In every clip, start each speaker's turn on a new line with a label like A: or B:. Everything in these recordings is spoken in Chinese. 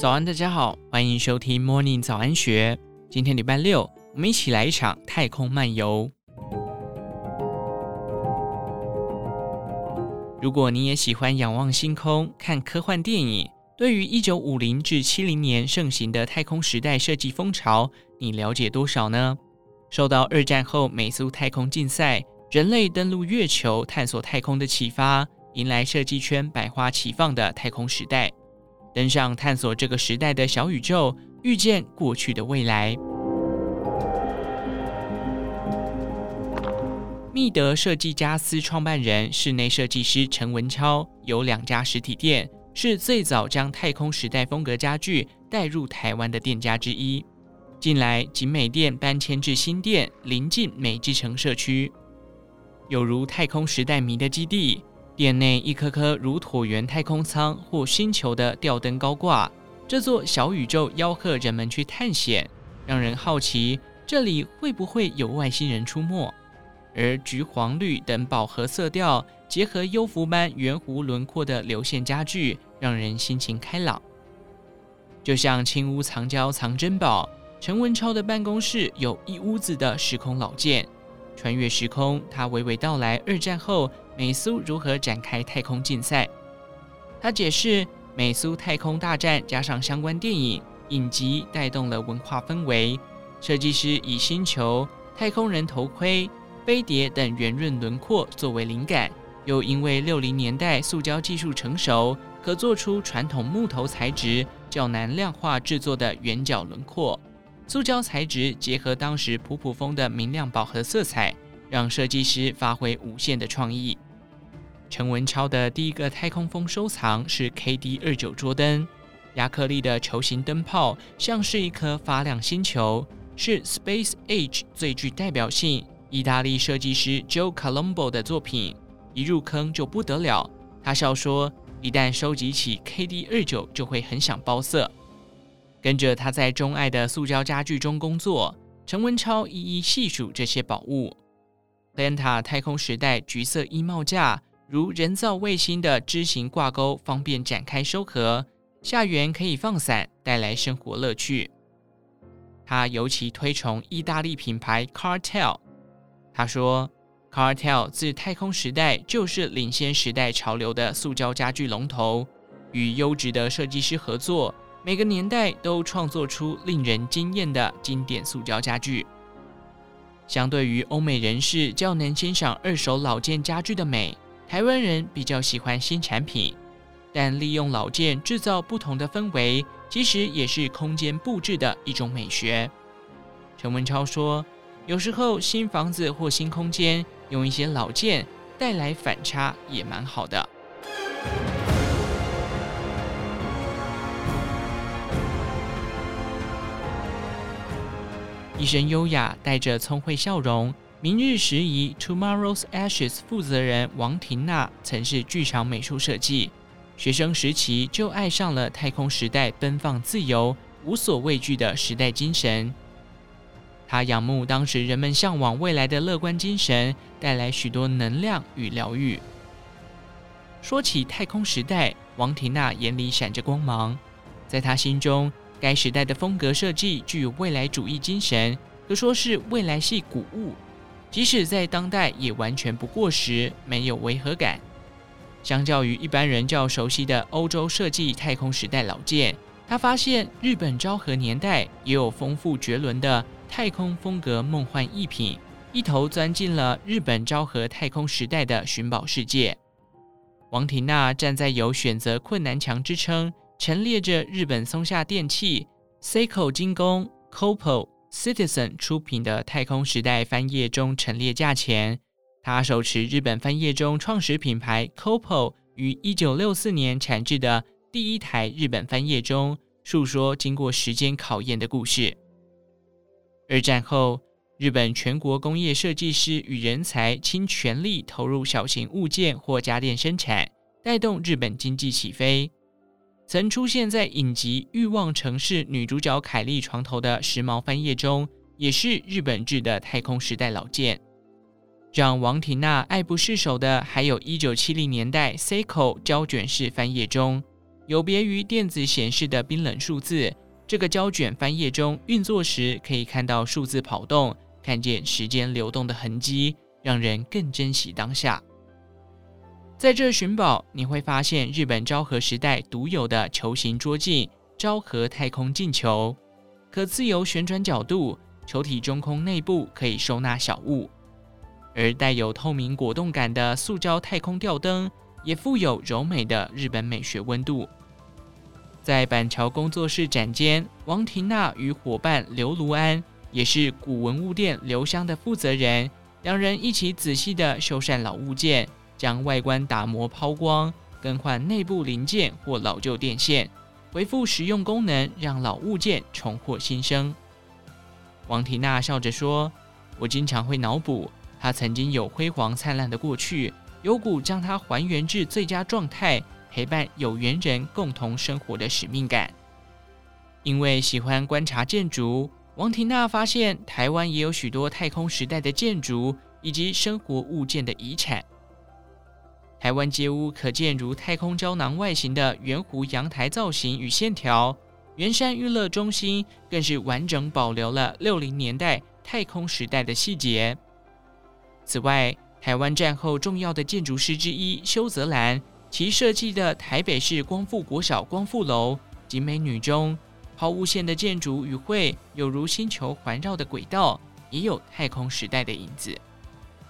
A: 早安，大家好，欢迎收听 Morning 早安学。今天礼拜六，我们一起来一场太空漫游。如果你也喜欢仰望星空、看科幻电影，对于一九五零至七零年盛行的太空时代设计风潮，你了解多少呢？受到二战后美苏太空竞赛、人类登陆月球、探索太空的启发，迎来设计圈百花齐放的太空时代。登上探索这个时代的小宇宙，遇见过去的未来。密德设计家私创办人、室内设计师陈文超有两家实体店，是最早将太空时代风格家具带入台湾的店家之一。近来景美店搬迁至新店，临近美之城社区，有如太空时代迷的基地。店内一颗颗如椭圆太空舱或星球的吊灯高挂，这座小宇宙吆喝人们去探险，让人好奇这里会不会有外星人出没。而橘黄绿等饱和色调结合幽浮般圆弧轮廓的流线家具，让人心情开朗。就像青屋藏娇藏珍宝，陈文超的办公室有一屋子的时空老件。穿越时空，他娓娓道来二战后美苏如何展开太空竞赛。他解释，美苏太空大战加上相关电影影集带动了文化氛围。设计师以星球、太空人头盔、飞碟等圆润轮廓作为灵感，又因为六零年代塑胶技术成熟，可做出传统木头材质较难量化制作的圆角轮廓。塑胶材质结合当时普普风的明亮饱和色彩，让设计师发挥无限的创意。陈文超的第一个太空风收藏是 KD 二九桌灯，亚克力的球形灯泡像是一颗发亮星球，是 Space Age 最具代表性。意大利设计师 Joe Colombo 的作品，一入坑就不得了。他笑说，一旦收集起 KD 二九，就会很想包色。跟着他在钟爱的塑胶家具中工作，陈文超一一细数这些宝物。Planta 太空时代橘色衣帽架，如人造卫星的枝形挂钩，方便展开收合，下缘可以放伞，带来生活乐趣。他尤其推崇意大利品牌 Cartel。他说，Cartel 自太空时代就是领先时代潮流的塑胶家具龙头，与优质的设计师合作。每个年代都创作出令人惊艳的经典塑胶家具。相对于欧美人士较能欣赏二手老件家具的美，台湾人比较喜欢新产品。但利用老件制造不同的氛围，其实也是空间布置的一种美学。陈文超说：“有时候新房子或新空间用一些老件带来反差，也蛮好的。”一身优雅，带着聪慧笑容。明日时宜 Tomorrow's Ashes 负责人王婷娜曾是剧场美术设计，学生时期就爱上了太空时代奔放自由、无所畏惧的时代精神。她仰慕当时人们向往未来的乐观精神，带来许多能量与疗愈。说起太空时代，王婷娜眼里闪着光芒，在她心中。该时代的风格设计具有未来主义精神，可说是未来系古物，即使在当代也完全不过时，没有违和感。相较于一般人较熟悉的欧洲设计太空时代老件，他发现日本昭和年代也有丰富绝伦的太空风格梦幻逸品，一头钻进了日本昭和太空时代的寻宝世界。王婷娜站在有选择困难墙之称。陈列着日本松下电器、Seiko 精工、Copo、Citizen 出品的太空时代翻页钟陈列价钱，他手持日本翻页钟创始品牌 Copo 于一九六四年产制的第一台日本翻页钟，述说经过时间考验的故事。二战后，日本全国工业设计师与人才倾全力投入小型物件或家电生产，带动日本经济起飞。曾出现在影集《欲望城市》女主角凯莉床头的时髦翻页中，也是日本制的太空时代老件。让王婷娜爱不释手的，还有一九七零年代 Seiko 胶卷式翻页中，有别于电子显示的冰冷数字，这个胶卷翻页中运作时可以看到数字跑动，看见时间流动的痕迹，让人更珍惜当下。在这寻宝，你会发现日本昭和时代独有的球形桌镜——昭和太空镜球，可自由旋转角度，球体中空内部可以收纳小物；而带有透明果冻感的塑胶太空吊灯，也富有柔美的日本美学温度。在板桥工作室展间，王婷娜与伙伴刘卢安，也是古文物店留香的负责人，两人一起仔细地修缮老物件。将外观打磨抛光，更换内部零件或老旧电线，恢复实用功能，让老物件重获新生。王缇娜笑着说：“我经常会脑补，她曾经有辉煌灿烂的过去，有股将她还原至最佳状态，陪伴有缘人共同生活的使命感。”因为喜欢观察建筑，王缇娜发现台湾也有许多太空时代的建筑以及生活物件的遗产。台湾街屋可见如太空胶囊外形的圆弧阳台造型与线条，圆山娱乐中心更是完整保留了六零年代太空时代的细节。此外，台湾战后重要的建筑师之一修泽兰，其设计的台北市光复国小光复楼，景美女中，抛物线的建筑与会有如星球环绕的轨道，也有太空时代的影子。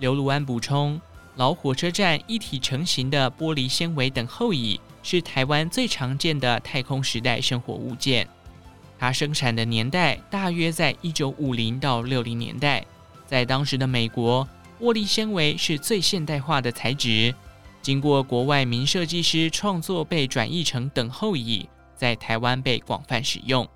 A: 刘卢安补充。老火车站一体成型的玻璃纤维等候椅是台湾最常见的太空时代生活物件。它生产的年代大约在一九五零到六零年代。在当时的美国，玻璃纤维是最现代化的材质。经过国外名设计师创作，被转译成等候椅，在台湾被广泛使用。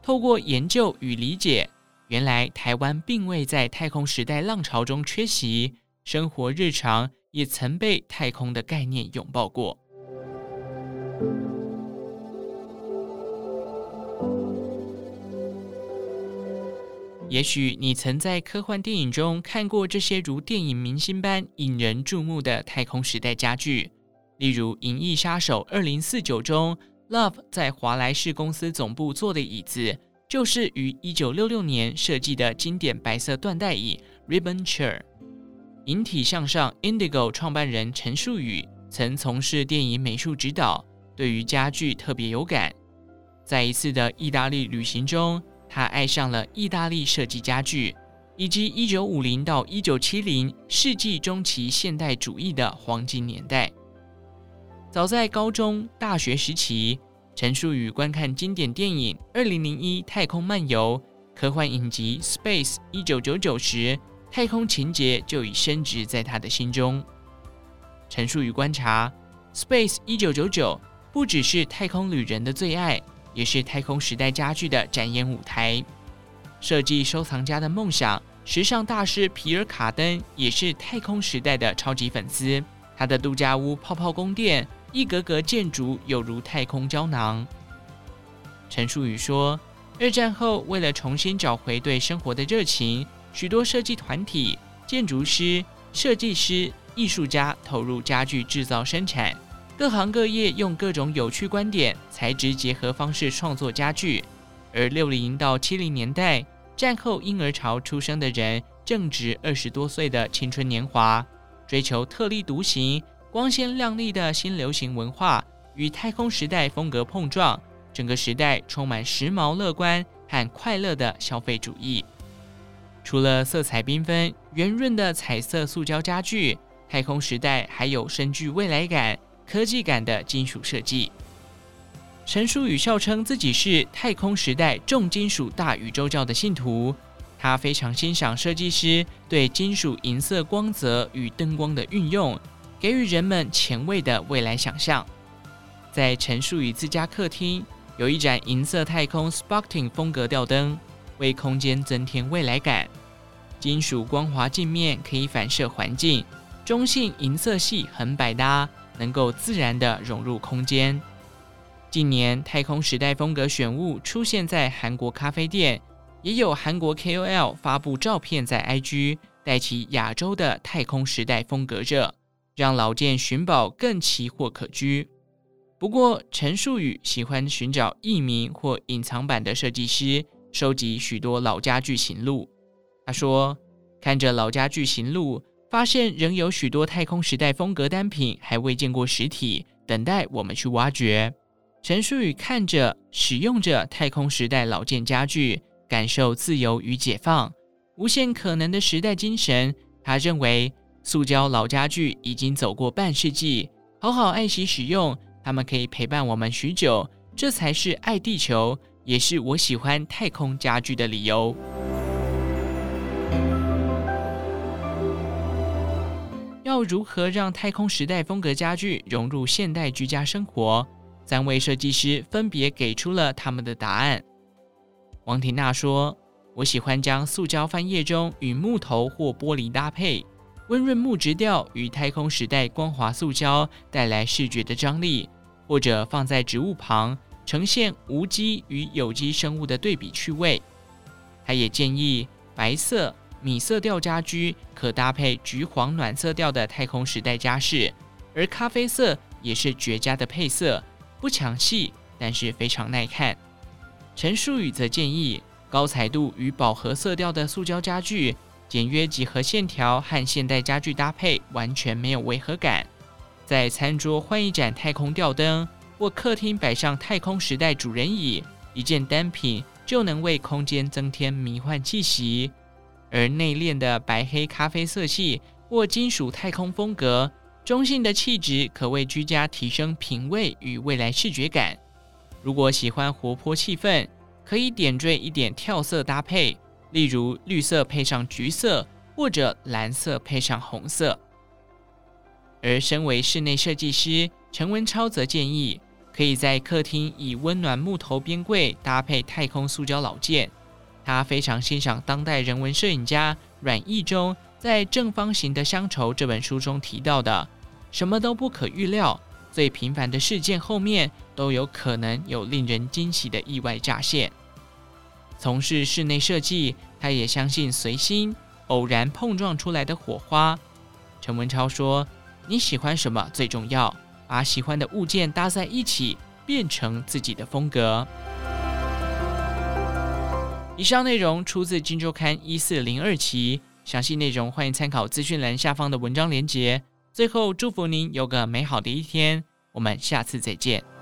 A: 透过研究与理解，原来台湾并未在太空时代浪潮中缺席。生活日常也曾被太空的概念拥抱过。也许你曾在科幻电影中看过这些如电影明星般引人注目的太空时代家具，例如《银翼杀手二零四九》中，Love 在华莱士公司总部坐的椅子，就是于一九六六年设计的经典白色缎带椅 Ribbon Chair。引体向上，Indigo 创办人陈树宇曾从事电影美术指导，对于家具特别有感。在一次的意大利旅行中，他爱上了意大利设计家具，以及1950到1970世纪中期现代主义的黄金年代。早在高中、大学时期，陈树宇观看经典电影《2001太空漫游》、科幻影集《Space 1999》时，太空情节就已深植在他的心中。陈述与观察，《Space 1999》不只是太空旅人的最爱，也是太空时代家具的展演舞台。设计收藏家的梦想，时尚大师皮尔卡登也是太空时代的超级粉丝。他的度假屋泡泡宫殿，一格格建筑有如太空胶囊。陈述宇说，二战后为了重新找回对生活的热情。许多设计团体、建筑师、设计师、艺术家投入家具制造生产，各行各业用各种有趣观点、材质结合方式创作家具。而六零到七零年代战后婴儿潮出生的人，正值二十多岁的青春年华，追求特立独行、光鲜亮丽的新流行文化与太空时代风格碰撞，整个时代充满时髦、乐观和快乐的消费主义。除了色彩缤纷、圆润的彩色塑胶家具，太空时代还有深具未来感、科技感的金属设计。陈树宇笑称自己是太空时代重金属大宇宙教的信徒，他非常欣赏设计师对金属银色光泽与灯光的运用，给予人们前卫的未来想象。在陈树宇自家客厅，有一盏银色太空 Sparking 风格吊灯。为空间增添未来感，金属光滑镜面可以反射环境，中性银色系很百搭，能够自然的融入空间。近年太空时代风格选物出现在韩国咖啡店，也有韩国 KOL 发布照片在 IG，带起亚洲的太空时代风格热，让老店寻宝更奇货可居。不过，陈树宇喜欢寻找佚名或隐藏版的设计师，收集许多老家具型录。他说：“看着老家具型录，发现仍有许多太空时代风格单品还未见过实体，等待我们去挖掘。”陈树宇看着、使用着太空时代老件家具，感受自由与解放，无限可能的时代精神。他认为，塑胶老家具已经走过半世纪，好好爱惜使用，它们可以陪伴我们许久，这才是爱地球，也是我喜欢太空家具的理由。要如何让太空时代风格家具融入现代居家生活？三位设计师分别给出了他们的答案。王婷娜说：“我喜欢将塑胶翻页中与木头或玻璃搭配。”温润木质调与太空时代光滑塑胶带来视觉的张力，或者放在植物旁，呈现无机与有机生物的对比趣味。他也建议白色、米色调家居可搭配橘黄暖色调的太空时代家饰，而咖啡色也是绝佳的配色，不抢戏，但是非常耐看。陈树宇则建议高彩度与饱和色调的塑胶家具。简约几何线条和现代家具搭配完全没有违和感。在餐桌换一盏太空吊灯，或客厅摆上太空时代主人椅，一件单品就能为空间增添迷幻气息。而内敛的白黑咖啡色系或金属太空风格，中性的气质可为居家提升品味与未来视觉感。如果喜欢活泼气氛，可以点缀一点跳色搭配。例如绿色配上橘色，或者蓝色配上红色。而身为室内设计师，陈文超则建议，可以在客厅以温暖木头边柜搭配太空塑胶老件。他非常欣赏当代人文摄影家阮义忠在《正方形的乡愁》这本书中提到的：“什么都不可预料，最平凡的事件后面都有可能有令人惊喜的意外乍现。”从事室内设计，他也相信随心偶然碰撞出来的火花。陈文超说：“你喜欢什么最重要，把喜欢的物件搭在一起，变成自己的风格。”以上内容出自《金周刊》一四零二期，详细内容欢迎参考资讯栏下方的文章连接。最后，祝福您有个美好的一天，我们下次再见。